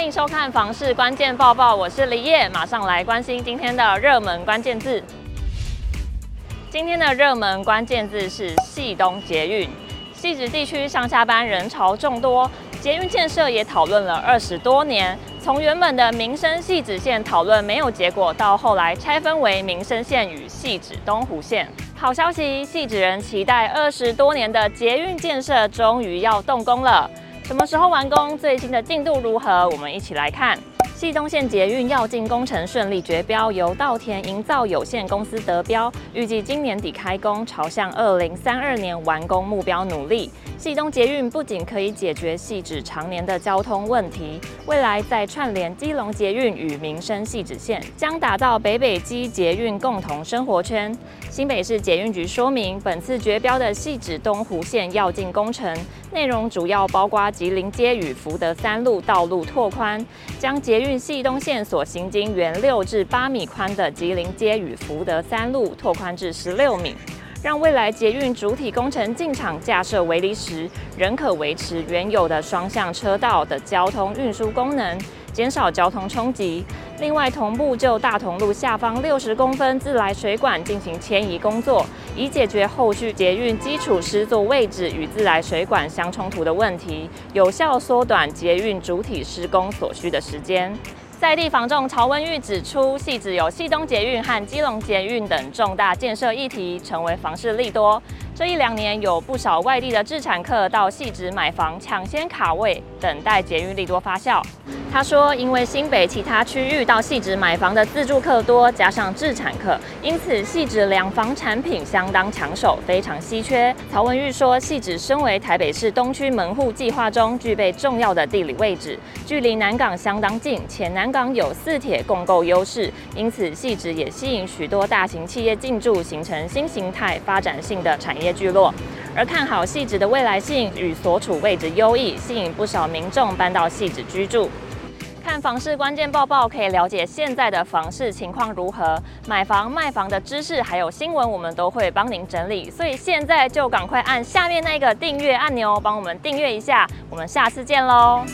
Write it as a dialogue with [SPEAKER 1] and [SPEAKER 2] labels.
[SPEAKER 1] 欢迎收看房市关键报报，我是李叶，马上来关心今天的热门关键字。今天的热门关键字是汐东捷运，汐止地区上下班人潮众多，捷运建设也讨论了二十多年，从原本的民生汐止线讨论没有结果，到后来拆分为民生线与汐止东湖线。好消息，汐止人期待二十多年的捷运建设终于要动工了。什么时候完工？最新的进度如何？我们一起来看。汐东线捷运要进工程顺利决标，由稻田营造有限公司得标，预计今年底开工，朝向二零三二年完工目标努力。系东捷运不仅可以解决汐止常年的交通问题，未来再串联基隆捷运与民生汐止线，将打造北北基捷运共同生活圈。新北市捷运局说明，本次决标的汐止东湖线要进工程，内容主要包括吉林街与福德三路道路拓宽，将捷运运系东线所行经原六至八米宽的吉林街与福德三路拓宽至十六米。让未来捷运主体工程进场架设围篱时，仍可维持原有的双向车道的交通运输功能，减少交通冲击。另外，同步就大同路下方六十公分自来水管进行迁移工作，以解决后续捷运基础施作位置与自来水管相冲突的问题，有效缩短捷运主体施工所需的时间。在地房仲曹文玉指出，汐止有汐东捷运和基隆捷运等重大建设议题，成为房市利多。这一两年，有不少外地的置产客到汐止买房，抢先卡位，等待捷运利多发酵。他说，因为新北其他区域到汐止买房的自住客多，加上自产客，因此汐止两房产品相当抢手，非常稀缺。曹文玉说，汐止身为台北市东区门户计划中具备重要的地理位置，距离南港相当近，且南港有四铁共构优势，因此汐止也吸引许多大型企业进驻，形成新形态发展性的产业。聚落，而看好汐止的未来性与所处位置优异，吸引不少民众搬到汐止居住。看房市关键报报，可以了解现在的房市情况如何，买房卖房的知识还有新闻，我们都会帮您整理。所以现在就赶快按下面那个订阅按钮，帮我们订阅一下。我们下次见喽！